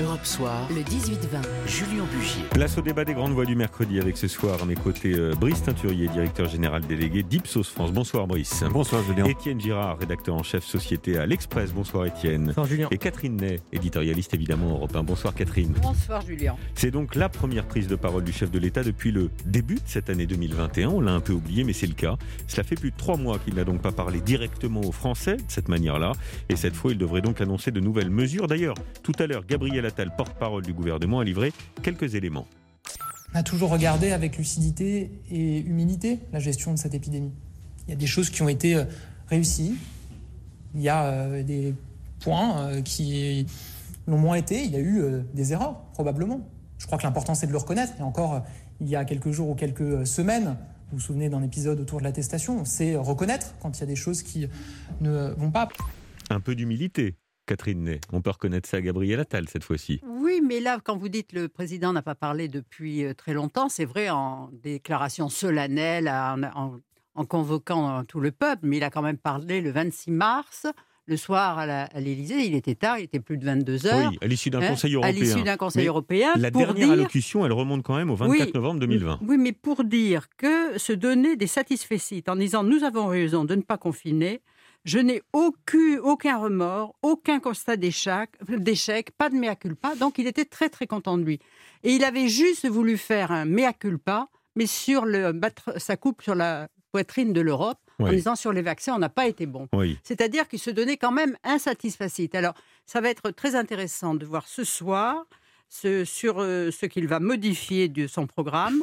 Europe Soir, le 18-20, Julien Bugier. Place au débat des grandes voix du mercredi avec ce soir à mes côtés euh, Brice Teinturier, directeur général délégué d'Ipsos France. Bonsoir Brice. Bonsoir Julien. Étienne Girard, rédacteur en chef société à l'Express. Bonsoir Étienne. Bonsoir Julien. Et Catherine Ney, éditorialiste évidemment européen. Bonsoir Catherine. Bonsoir Julien. C'est donc la première prise de parole du chef de l'État depuis le début de cette année 2021. On l'a un peu oublié, mais c'est le cas. Cela fait plus de trois mois qu'il n'a donc pas parlé directement aux Français de cette manière-là. Et cette fois, il devrait donc annoncer de nouvelles mesures. D'ailleurs, tout à l'heure, Gabriel Attal, porte-parole du gouvernement, a livré quelques éléments. On a toujours regardé avec lucidité et humilité la gestion de cette épidémie. Il y a des choses qui ont été euh, réussies, il y a euh, des points euh, qui l'ont moins été, il y a eu des erreurs, probablement. Je crois que l'important, c'est de le reconnaître. Et encore, il y a quelques jours ou quelques semaines, vous vous souvenez d'un épisode autour de l'attestation, c'est reconnaître quand il y a des choses qui ne vont pas. Un peu d'humilité, Catherine Ney. On peut reconnaître ça à Gabriel Attal cette fois-ci. Oui, mais là, quand vous dites le président n'a pas parlé depuis euh, très longtemps, c'est vrai en déclaration solennelle, en, en, convoquant tout le peuple, mais il a quand même parlé le 26 mars le soir à l'Élysée, il était tard, il était plus de 22 heures. Oui, à l'issue d'un hein, Conseil européen. À l'issue d'un Conseil européen. La dernière allocution, elle remonte quand même au 24 novembre 2020. Oui, mais pour dire que se donner des satisfaits en disant nous avons raison de ne pas confiner, je n'ai aucun, aucun remords, aucun constat d'échec, pas de mea culpa. Donc il était très très content de lui. Et il avait juste voulu faire un mea culpa, mais sur le battre sa coupe sur la poitrine de l'Europe, en disant sur les vaccins, on n'a pas été bon. C'est-à-dire qu'il se donnait quand même insatisfacite. Alors ça va être très intéressant de voir ce soir ce, sur euh, ce qu'il va modifier de son programme.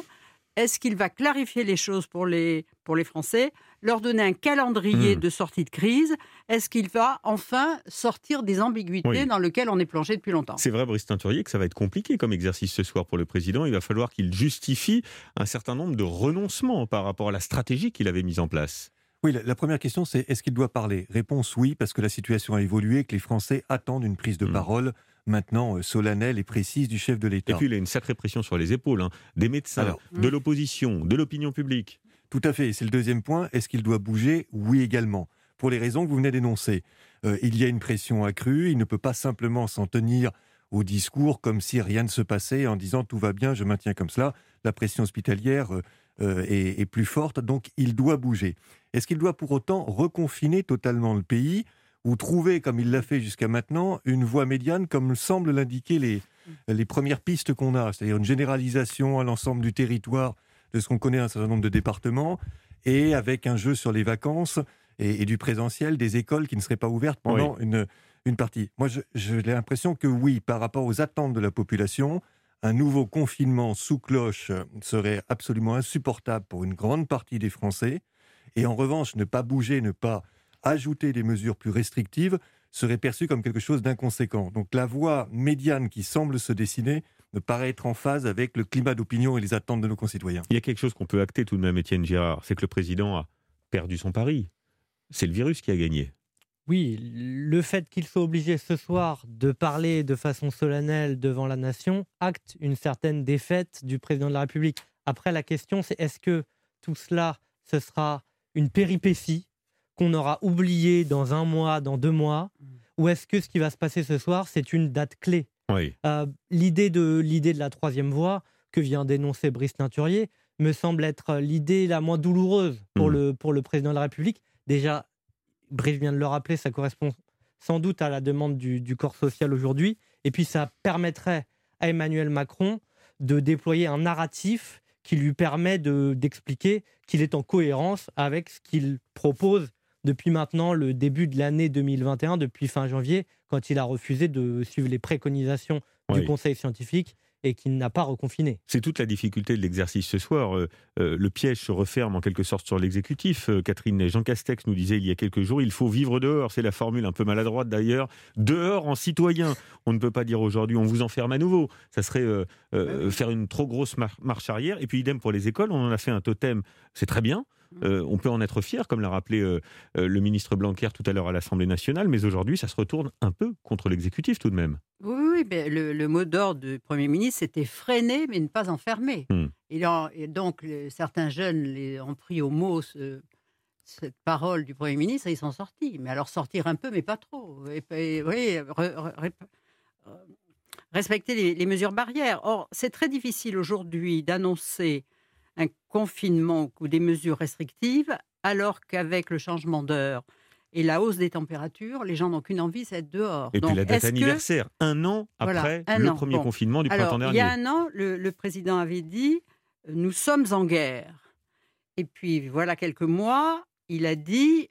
Est-ce qu'il va clarifier les choses pour les, pour les Français leur donner un calendrier hmm. de sortie de crise? Est-ce qu'il va enfin sortir des ambiguïtés dans lesquelles on est plongé depuis longtemps? C'est vrai, Brice Teinturier, que ça va être compliqué comme exercice ce soir pour le président. Il va falloir qu'il justifie un certain nombre de renoncements par rapport à la stratégie qu'il avait mise en place. Oui, la, première question, c'est est-ce qu'il doit parler? Réponse oui, parce que la situation a évolué et que les Français attendent une prise de hmm. parole maintenant euh, solennelle et précise du chef de l'État. Et puis il a une sacrée pression sur les épaules, hein. des médecins, de l'opposition, de l'opinion publique. Tout à fait. C'est le deuxième point. Est-ce qu'il doit bouger? Oui également. Pour les raisons que vous venez d'énoncer. Euh, il y a une pression accrue. Il ne peut pas simplement s'en tenir au discours comme si rien ne se passait en disant tout va bien, je maintiens comme cela. La pression hospitalière euh, est, plus forte, donc il doit bouger. Est-ce qu'il doit pour autant reconfiner totalement le pays? Ou trouver, comme il l'a fait jusqu'à maintenant, une voie médiane comme semblent l'indiquer les, les premières pistes qu'on a, c'est-à-dire une généralisation à l'ensemble du territoire de ce qu'on connaît un certain nombre de départements, et avec un jeu sur les vacances et, du présentiel, des écoles qui ne seraient pas ouvertes pendant une, une partie. Moi, j'ai l'impression que oui, par rapport aux attentes de la population, un nouveau confinement sous cloche serait absolument insupportable pour une grande partie des Français. Et en revanche, ne pas bouger, ne pas ajouter des mesures plus restrictives serait perçu comme quelque chose d'inconséquent. Donc la voie médiane qui semble se dessiner me paraît être en phase avec le climat d'opinion et les attentes de nos concitoyens. Il y a quelque chose qu'on peut acter tout de même, Étienne Girard, c'est que le président a perdu son pari. C'est le virus qui a gagné. Oui, le fait qu'il soit obligé ce soir de parler de façon solennelle devant la nation acte une certaine défaite du président de la République. Après, la question, c'est est-ce que tout cela, ce sera une péripétie qu'on aura oubliée dans un mois, dans deux mois, mm. ou est-ce que ce qui va se passer ce soir, c'est une date clé euh, l'idée de l'idée de la troisième voie que vient d'énoncer Brice Teinturier me semble être l'idée la moins douloureuse pour, hmm. le, pour le président de la République. Déjà, Brice vient de le rappeler, ça correspond sans doute à la demande du, du corps social aujourd'hui. Et puis, ça permettrait à Emmanuel Macron de déployer un narratif qui lui permet d'expliquer qu'il est en cohérence avec ce qu'il propose depuis maintenant le début de l'année 2021, depuis fin janvier, quand il a refusé de suivre les préconisations du Conseil scientifique et qu'il n'a pas reconfiné. C'est toute la difficulté de l'exercice ce soir. Euh, euh, le piège se referme en quelque sorte sur l'exécutif. Euh, Catherine Jean Castex nous disait il y a quelques jours, il faut vivre dehors. C'est la formule un peu maladroite d'ailleurs. Dehors en citoyen. On ne peut pas dire aujourd'hui on vous enferme à nouveau. Ça serait faire une trop grosse marche arrière. Et puis idem pour les écoles, on en a fait un totem. C'est très bien. Euh, on peut en être fier, comme l'a rappelé euh, euh, le ministre Blanquer tout à l'heure à l'Assemblée nationale, mais aujourd'hui, ça se retourne un peu contre l'exécutif tout de même. Oui, mais le, mot d'ordre du Premier ministre, c'était freiner, mais ne pas enfermer. Hmm. Et, donc, certains jeunes les, ont pris au mot cette parole du Premier ministre et ils sont sortis. Mais alors, sortir un peu, mais pas trop. oui, respecter les, les mesures barrières. Or, c'est très difficile aujourd'hui d'annoncer un confinement ou des mesures restrictives alors qu'avec le changement d'heure et la hausse des températures, les gens n'ont qu'une envie, c'est d'être dehors. Et puis Donc, la date que- anniversaire, un an Voilà, après un le an. premier Bon. confinement du Alors, printemps il y dernier. a un an, le, le président avait dit euh, Nous sommes en guerre. Et puis, voilà quelques mois, il a dit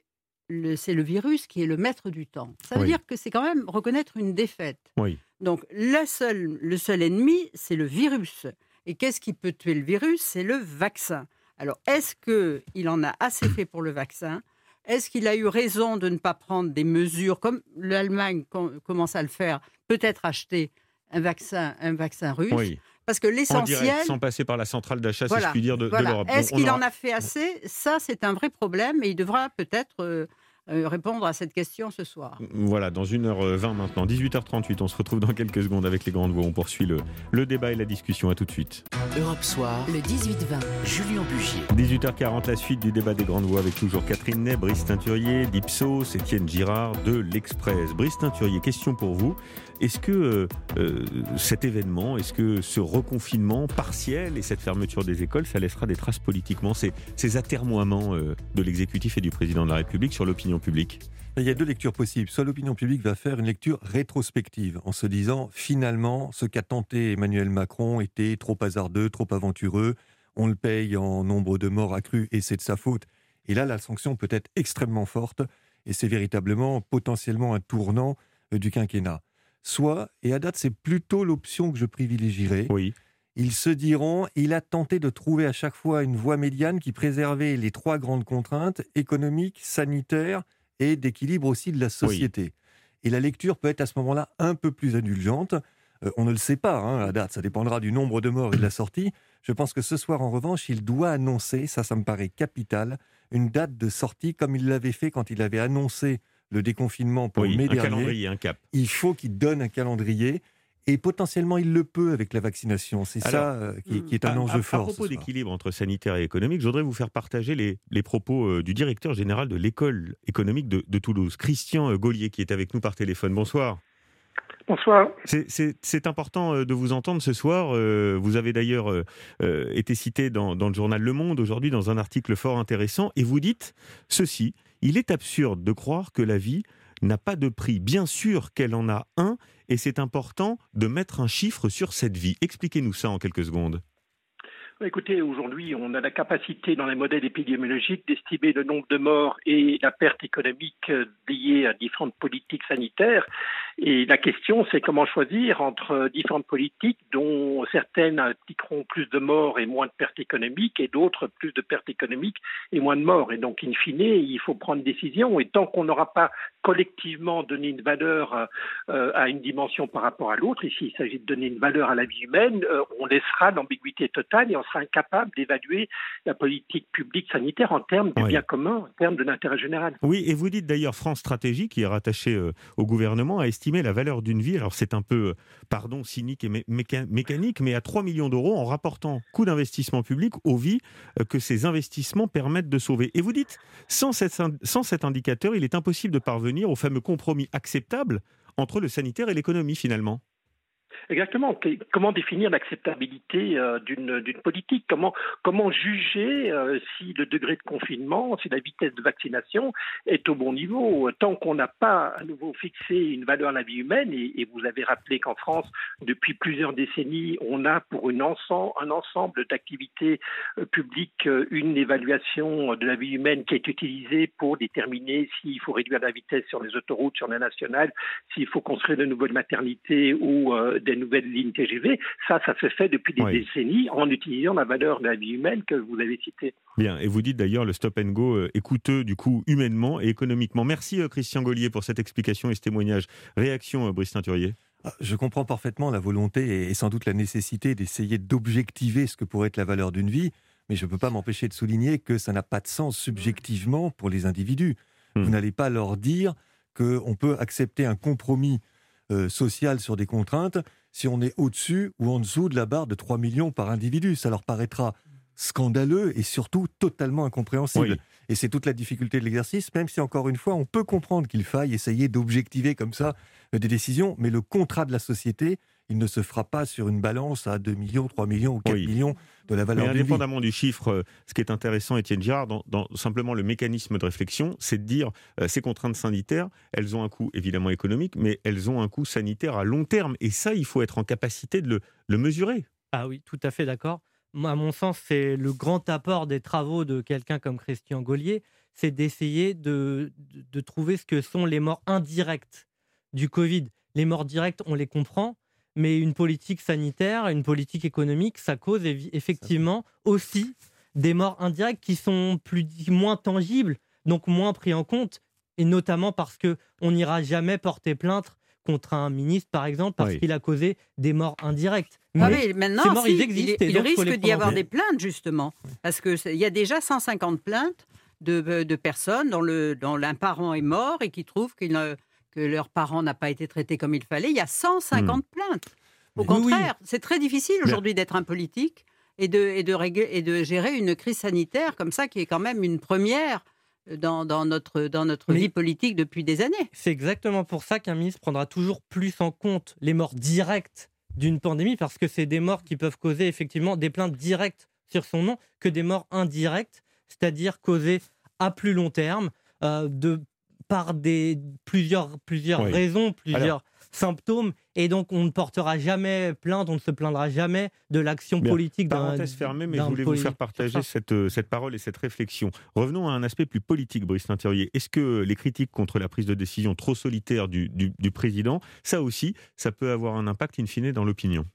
C'est le virus qui est le maître du temps. Ça veut Oui. dire que c'est quand même reconnaître une défaite. Oui. Donc, la seule- le seul ennemi, c'est le virus. Et qu'est-ce qui peut tuer le virus? C'est le vaccin. Alors, est-ce qu'il en a assez fait pour le vaccin? Est-ce qu'il a eu raison de ne pas prendre des mesures comme l'Allemagne com- commence à le faire Peut-être acheter un vaccin, un vaccin russe? Oui, Parce que en l'essentiel, sans passer par la centrale d'achat, si Voilà, je puis dire, de, de voilà. l'Europe. est-ce qu'il aura- en a fait assez? Ça, c'est un vrai problème et il devra peut-être euh, répondre à cette question ce soir. Voilà, dans 1h20 maintenant, 18h38, on se retrouve dans quelques secondes avec les grandes voix. On poursuit le, le débat et la discussion. À tout de suite. Europe Soir, le 18-20, Julien Bugier. 18h40, la suite du débat des grandes voix avec toujours Catherine Ney, Brice Teinturier, d'Ipsos, Étienne Girard de l'Express. Brice Teinturier, question pour vous. Est-ce que euh, euh, cet événement, est-ce que ce reconfinement partiel et cette fermeture des écoles, ça laissera des traces politiquement, ces, ces atermoiements euh, de l'exécutif et du président de la République sur l'opinion publique Il y a deux lectures possibles. Soit l'opinion publique va faire une lecture rétrospective en se disant finalement ce qu'a tenté Emmanuel Macron était trop hasardeux, trop aventureux, on le paye en nombre de morts accrus et c'est de sa faute. Et là, la sanction peut être extrêmement forte et c'est véritablement potentiellement un tournant euh, du quinquennat. Soit, et à date c'est plutôt l'option que je privilégierais, Oui. Ils se diront, il a tenté de trouver à chaque fois une voie médiane qui préservait les trois grandes contraintes, économiques, sanitaires et d'équilibre aussi de la société. Et la lecture peut être à ce moment-là un peu plus indulgente. Euh, on ne le sait pas hein, à date, ça dépendra du nombre de morts et de la sortie. Je pense que ce soir, en revanche, il doit annoncer, ça, ça me paraît capital, une date de sortie comme il l'avait fait quand il avait annoncé le déconfinement pour Oui, mai un dernier calendrier, un cap. il faut qu'il donne un calendrier et potentiellement il le peut avec la vaccination. C'est ça euh, qui, qui est un À- enjeu à, fort. À ce propos d'équilibre entre sanitaire et économique, je voudrais vous faire partager les, les propos euh, du directeur général de l'école économique de, de Toulouse, Christian euh, Gaulier, qui est avec nous par téléphone. Bonsoir. Bonsoir. C'est- important de vous entendre ce soir. Vous avez d'ailleurs été cité dans, dans le journal Le Monde aujourd'hui dans un article fort intéressant et vous dites ceci, il est absurde de croire que la vie n'a pas de prix. Bien sûr qu'elle en a un et c'est important de mettre un chiffre sur cette vie. Expliquez-nous ça en quelques secondes. Écoutez, aujourd'hui, on a la capacité dans les modèles épidémiologiques d'estimer le nombre de morts et la perte économique euh, liée à différentes politiques sanitaires. Et la question, c'est comment choisir entre différentes politiques dont certaines impliqueront plus de morts et moins de pertes économiques et d'autres plus de pertes économiques et moins de morts. Et donc, in fine, il faut prendre une décision. Et tant qu'on n'aura pas collectivement donné une valeur euh, à une dimension par rapport à l'autre, ici il s'agit de donner une valeur à la vie humaine, euh, on laissera l'ambiguïté totale incapable d'évaluer la politique publique sanitaire en termes Oui. bien commun, en termes de l'intérêt général. Oui, et vous dites d'ailleurs France Stratégie, qui est rattachée euh, au gouvernement, a estimé la valeur d'une vie, alors c'est un peu, euh, pardon, cynique et mé- méca- mécanique, mais à 3 millions d'euros en rapportant coût d'investissement public aux vies euh, que ces investissements permettent de sauver. Et vous dites, sans sans cet indicateur, il est impossible de parvenir au fameux compromis acceptable entre le sanitaire et l'économie finalement. Exactement. Comment définir l'acceptabilité euh, d'une politique? Comment comment juger euh, si le degré de confinement, si la vitesse de vaccination est au bon niveau? Tant qu'on n'a pas à nouveau fixé une valeur à la vie humaine, et, vous avez rappelé qu'en France, depuis plusieurs décennies, on a pour un ensemble d'activités euh, publiques une évaluation de la vie humaine qui est utilisée pour déterminer s'il faut réduire la vitesse sur les autoroutes, sur la nationale, s'il faut construire de nouvelles maternités ou des nouvelles lignes TGV. Ça, ça se fait depuis des Oui. décennies en utilisant la valeur de la vie humaine que vous avez citée. Bien, et vous dites d'ailleurs le stop and go euh, est coûteux du coup humainement et économiquement. Merci euh, Christian Gaulier pour cette explication et ce témoignage. Réaction, euh, Brice Teinturier Ah, Je comprends parfaitement la volonté et, sans doute la nécessité d'essayer d'objectiver ce que pourrait être la valeur d'une vie, mais je ne peux pas m'empêcher de souligner que ça n'a pas de sens subjectivement pour les individus. Hmm. Vous n'allez pas leur dire qu'on peut accepter un compromis euh, social sur des contraintes si on est au-dessus ou en dessous de la barre de 3 millions par individu. Ça leur paraîtra scandaleux et surtout totalement incompréhensible. Oui. Et c'est toute la difficulté de l'exercice, même si encore une fois, on peut comprendre qu'il faille essayer d'objectiver comme ça euh, des décisions, mais le contrat de la société, il ne se fera pas sur une balance à 2 millions, 3 millions ou 4 millions de la valeur Mais indépendamment du chiffre, euh, ce qui est intéressant, Étienne Girard, dans, dans simplement le mécanisme de réflexion, c'est de dire euh, ces contraintes sanitaires, elles ont un coût évidemment économique, mais elles ont un coût sanitaire à long terme. Et ça, il faut être en capacité de le, le mesurer. Ah oui, tout à fait d'accord. Moi, à mon sens, c'est le grand apport des travaux de quelqu'un comme Christian Gaulier, c'est d'essayer de, de, de trouver ce que sont les morts indirectes du Covid. Les morts directes, on les comprend, mais une politique sanitaire, une politique économique, ça cause effectivement aussi des morts indirectes qui sont plus, moins tangibles, donc moins pris en compte, et notamment parce que on n'ira jamais porter plainte contre un ministre, par exemple, parce Oui. qu'il a causé des morts indirectes. Ah Mais maintenant, ces morts, si, ils existent, il, risque d'y avoir des plaintes, justement. Parce qu'il y a déjà 150 plaintes de, de personnes dont, le, dont l'un parent est mort et qui trouvent qu'il ne- que leur parent n'a pas été traité comme il fallait. Il y a 150 plaintes. Au Mais- contraire, c'est très difficile aujourd'hui d'être un politique et de, et, de régler- et de gérer une crise sanitaire comme ça, qui est quand même une première dans, dans notre, dans notre Mais- vie politique depuis des années. C'est exactement pour ça qu'un ministre prendra toujours plus en compte les morts directes d'une pandémie, parce que c'est des morts qui peuvent causer effectivement des plaintes directes sur son nom, que des morts indirectes, c'est-à-dire causées à plus long terme, euh, de, par des, plusieurs, plusieurs Oui. raisons, plusieurs Alors- symptômes, et donc on ne portera jamais plainte, on ne se plaindra jamais de l'action politique d'un Parenthèse fermée, mais je voulais vous faire partager cette, euh, cette parole et cette réflexion. Revenons à un aspect plus politique, Brice Tinterier. Est-ce que les critiques contre la prise de décision trop solitaire du, du- du président, ça aussi, ça peut avoir un impact in fine dans l'opinion?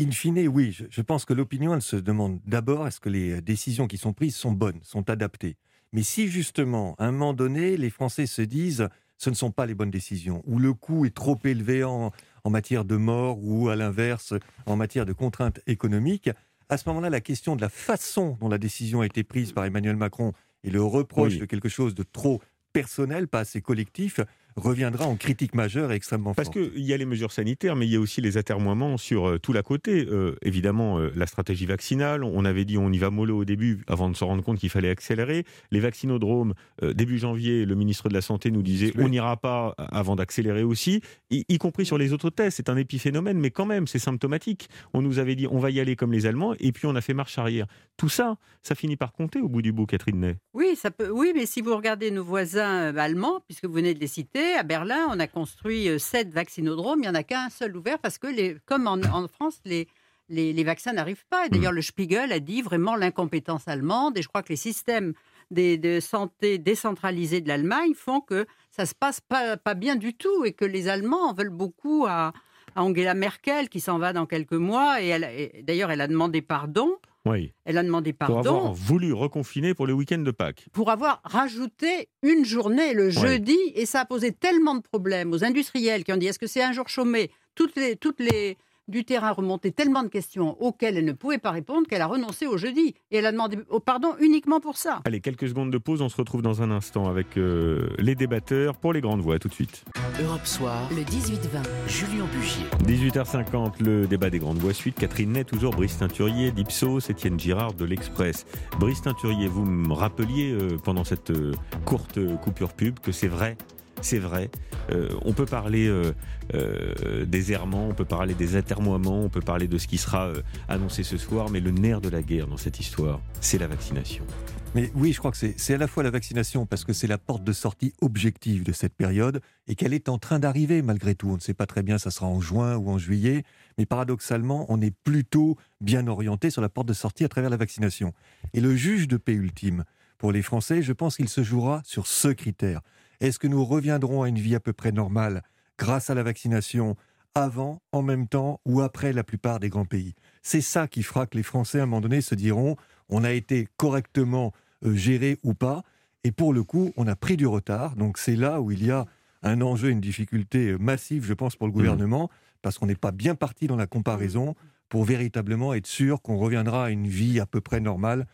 In fine, oui, je, je pense que l'opinion, elle se demande d'abord est-ce que les décisions qui sont prises sont bonnes, sont adaptées? Mais si justement, à un moment donné, les Français se disent ce ne sont pas les bonnes décisions, ou le coût est trop élevé en, en matière de mort, ou à l'inverse, en matière de contraintes économiques, à ce moment-là, la question de la façon dont la décision a été prise par Emmanuel Macron et le reproche Oui. de quelque chose de trop personnel, pas assez collectif, reviendra en critique majeure et extrêmement Parce forte. qu'il y a les mesures sanitaires, mais il y a aussi les atermoiements sur euh, tout l'à côté. Euh, évidemment, euh, la stratégie vaccinale, on avait dit on y va mollo au début avant de se rendre compte qu'il fallait accélérer. Les vaccinodromes, euh, début janvier, le ministre de la Santé nous disait Oui. on n'ira pas avant d'accélérer aussi, y, y compris sur les autres tests. C'est un épiphénomène, mais quand même, c'est symptomatique. On nous avait dit on va y aller comme les Allemands, et puis on a fait marche arrière. Tout ça, ça finit par compter au bout du bout, Catherine Ney. Oui, ça peut. Oui, mais si vous regardez nos voisins allemands, puisque vous venez de les citer, à Berlin, on a construit euh, sept vaccinodromes. Il n'y en a qu'un seul ouvert parce que, les, comme en, en France, les, les, les vaccins n'arrivent pas. Et d'ailleurs, le Spiegel a dit vraiment l'incompétence allemande. Et je crois que les systèmes des, de santé décentralisés de l'Allemagne font que ça se passe pas, pas bien du tout et que les Allemands en veulent beaucoup à, à Angela Merkel qui s'en va dans quelques mois. Et, et d'ailleurs, elle a demandé pardon. Oui. Elle a demandé Pour pardon avoir voulu reconfiner pour le week-end de Pâques. pour avoir rajouté une journée le jeudi et ça a posé tellement de problèmes aux industriels qui ont dit est-ce que c'est un jour chômé? Toutes les toutes les du terrain remontaient tellement de questions auxquelles elle ne pouvait pas répondre qu'elle a renoncé au jeudi et elle a demandé au pardon uniquement pour ça. Allez, quelques secondes de pause, on se retrouve dans un instant avec euh, les débatteurs pour les grandes voix. Tout de suite. Europe Soir, le 18-20, Julien Bugier. 18h50, le débat des grandes voix suite. Catherine Ney, toujours Brice Teinturier, d'Ipsos, Étienne Girard de l'Express. Brice Teinturier, vous me rappeliez euh, pendant cette euh, courte coupure pub que c'est vrai, c'est vrai. Euh, on peut parler euh, euh, des errements, on peut parler des atermoiements, on peut parler de ce qui sera annoncé ce soir, mais le nerf de la guerre dans cette histoire, c'est la vaccination. Mais oui, je crois que c'est c'est à la fois la vaccination, parce que c'est la porte de sortie objective de cette période, et qu'elle est en train d'arriver malgré tout. On ne sait pas très bien ça sera en juin ou en juillet, mais paradoxalement, on est plutôt bien orienté sur la porte de sortie à travers la vaccination. Et le juge de paix ultime, pour les Français, je pense qu'il se jouera sur ce critère. Est-ce que nous reviendrons à une vie à peu près normale grâce à la vaccination avant, en même temps ou après la plupart des grands pays? C'est ça qui fera que les Français, à un moment donné, se diront on a été correctement euh, géré ou pas. Et pour le coup, on a pris du retard. Donc c'est là où il y a un enjeu, une difficulté euh, massive, je pense, pour le gouvernement, parce qu'on n'est pas bien parti dans la comparaison pour véritablement être sûr qu'on reviendra à une vie à peu près normale,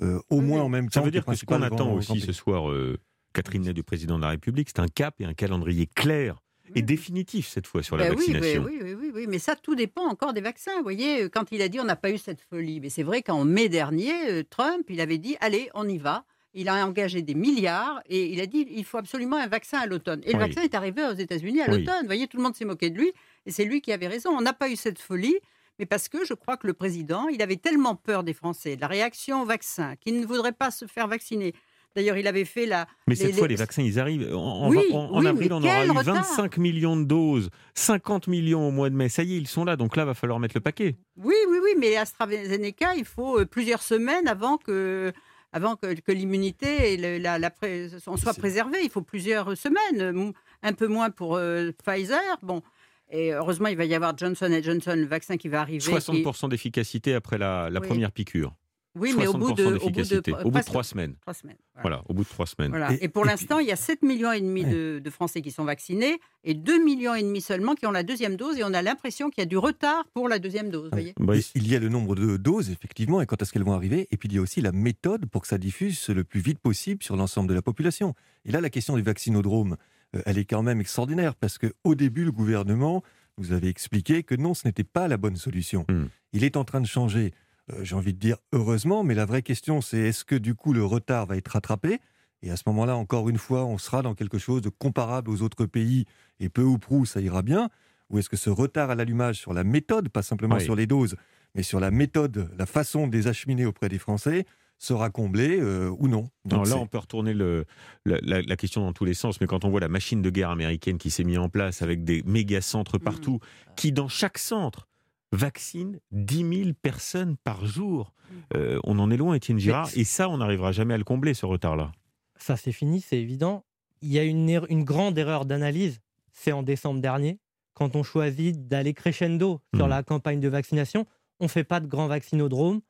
euh, au Oui, moins en même Ça temps. veut que dire que ce qu'on attend aussi ce soir, euh, Catherine Ney du président de la République, c'est un cap et un calendrier clair et définitif cette fois sur la Ben vaccination. oui, oui, oui, oui, mais ça, tout dépend encore des vaccins. Vous voyez, quand il a dit on n'a pas eu cette folie, mais c'est vrai qu'en mai dernier, euh, Trump, il avait dit allez, on y va. Il a engagé des milliards et il a dit il faut absolument un vaccin à l'automne. Et le vaccin est arrivé aux États-Unis à Oui. l'automne. Vous voyez, tout le monde s'est moqué de lui. Et c'est lui qui avait raison. On n'a pas eu cette folie, mais parce que je crois que le président, il avait tellement peur des Français, de la réaction au vaccin, qu'il ne voudrait pas se faire vacciner. D'ailleurs, il avait fait la. Mais cette fois, les vaccins, ils arrivent. En, avril, on aura eu 25 millions de doses, 50 millions au mois de mai. Ça y est, ils sont là. Donc là, va falloir mettre le paquet. Oui, oui, oui. Mais AstraZeneca, il faut euh, plusieurs semaines avant que avant que, l'immunité et la, la, soit préservée. Il faut plusieurs semaines, un peu moins pour euh, Pfizer. Bon. Et heureusement, il va y avoir Johnson Johnson, le vaccin qui va arriver. 60% d'efficacité après la, première piqûre. Oui, mais au bout de, au bout de, au bout de trois semaines. semaines voilà. au bout de trois semaines. Et, pour l'instant, il y a 7 millions et demi de, Français qui sont vaccinés et 2 millions et demi seulement qui ont la deuxième dose. Et on a l'impression qu'il y a du retard pour la deuxième dose. Voyez il y a le nombre de doses, effectivement, et quand est-ce qu'elles vont arriver? Et puis il y a aussi la méthode pour que ça diffuse le plus vite possible sur l'ensemble de la population. Et là, la question du vaccinodrome, euh, elle est quand même extraordinaire parce qu'au début, le gouvernement nous avait expliqué que non, ce n'était pas la bonne solution. Hmm. Il est en train de changer. Euh, j'ai envie de dire heureusement, mais la vraie question c'est est-ce que du coup le retard va être rattrapé? Et à ce moment-là, encore une fois, on sera dans quelque chose de comparable aux autres pays et peu ou prou ça ira bien? Ou est-ce que ce retard à l'allumage sur la méthode, pas simplement sur les doses, mais sur la méthode, la façon de les acheminer auprès des Français, sera comblé euh, ou non? Donc là, on peut retourner le, la, question dans tous les sens, mais quand on voit la machine de guerre américaine qui s'est mise en place avec des méga centres mmh. partout, qui dans chaque centre vaccine 10 000 personnes par jour. Mmh. Euh, on en est loin, Étienne Girard, et ça, on n'arrivera jamais à le combler, ce retard-là. Ça, c'est fini, c'est évident. Il y a une, er-, une grande erreur d'analyse, c'est en décembre dernier, quand on choisit d'aller crescendo sur mmh. la campagne de vaccination. On ne fait pas de grand vaccinodrome,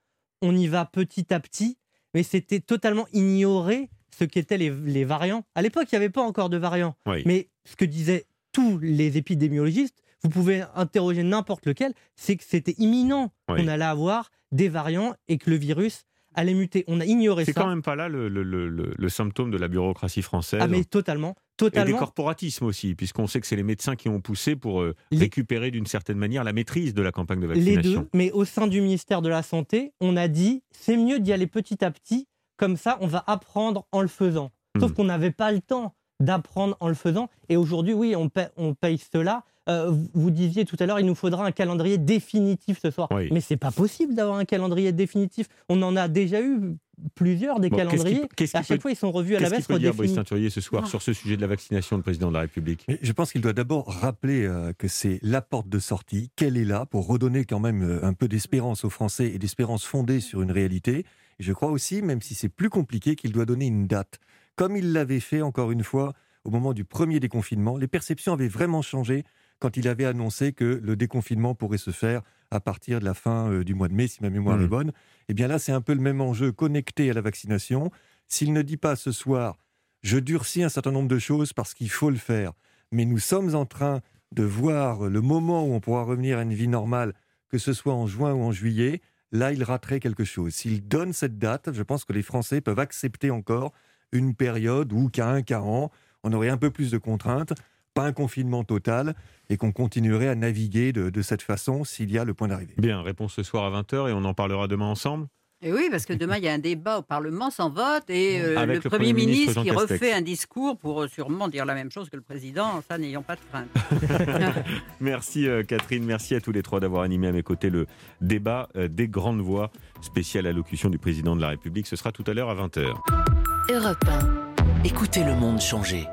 on y va petit à petit, mais c'était totalement ignoré ce qu'étaient les, variants. À l'époque, il n'y avait pas encore de variants. Mais ce que disaient tous les épidémiologistes, vous pouvez interroger n'importe lequel, c'est que c'était imminent qu'on allait avoir des variants et que le virus allait muter. On a ignoré ça. C'est quand même pas là le, symptôme de la bureaucratie française. Ah mais totalement. Totalement. Et des corporatismes aussi, puisqu'on sait que c'est les médecins qui ont poussé pour euh, récupérer d'une certaine manière la maîtrise de la campagne de vaccination. Les deux, mais au sein du ministère de la Santé, on a dit c'est mieux d'y aller petit à petit, comme ça on va apprendre en le faisant. Sauf hmm. qu'on n'avait pas le temps d'apprendre en le faisant. Et aujourd'hui, oui, on paye, on paye cela euh, vous disiez tout à l'heure, il nous faudra un calendrier définitif ce soir. Mais c'est pas possible d'avoir un calendrier définitif. On en a déjà eu plusieurs des calendriers. à chaque fois, ils sont revus à la baisse. Qu'est-ce qu'il peut dire, Brice Teinturier, ce soir, sur ce sujet de la vaccination, le président de la République Je pense qu'il doit d'abord rappeler euh, que c'est la porte de sortie, qu'elle est là pour redonner quand même euh, un peu d'espérance aux Français et d'espérance fondée sur une réalité. Et je crois aussi, même si c'est plus compliqué, qu'il doit donner une date. Comme il l'avait fait, encore une fois, au moment du premier déconfinement, les perceptions avaient vraiment changé quand il avait annoncé que le déconfinement pourrait se faire à partir de la fin euh, du mois de mai, si ma mémoire est mmh. bonne. Eh bien là, c'est un peu le même enjeu connecté à la vaccination. S'il ne dit pas ce soir, je durcis un certain nombre de choses parce qu'il faut le faire, mais nous sommes en train de voir le moment où on pourra revenir à une vie normale, que ce soit en juin ou en juillet, là, il raterait quelque chose. S'il donne cette date, je pense que les Français peuvent accepter encore une période où, qu'à un quart an, on aurait un peu plus de contraintes pas un confinement total et qu'on continuerait à naviguer de, cette façon s'il y a le point d'arrivée. Bien, réponse ce soir à 20h et on en parlera demain ensemble et oui, parce que demain, il y a un débat au Parlement sans vote et euh, le, Premier ministre, qui refait un discours pour euh, sûrement dire la même chose que le Président. Ça, n'ayons pas de crainte. merci euh, Catherine, merci à tous les trois d'avoir animé à mes côtés le débat des grandes voix spécial allocution du Président de la République. Ce sera tout à l'heure à 20h. Europe 1. Écoutez le monde changer.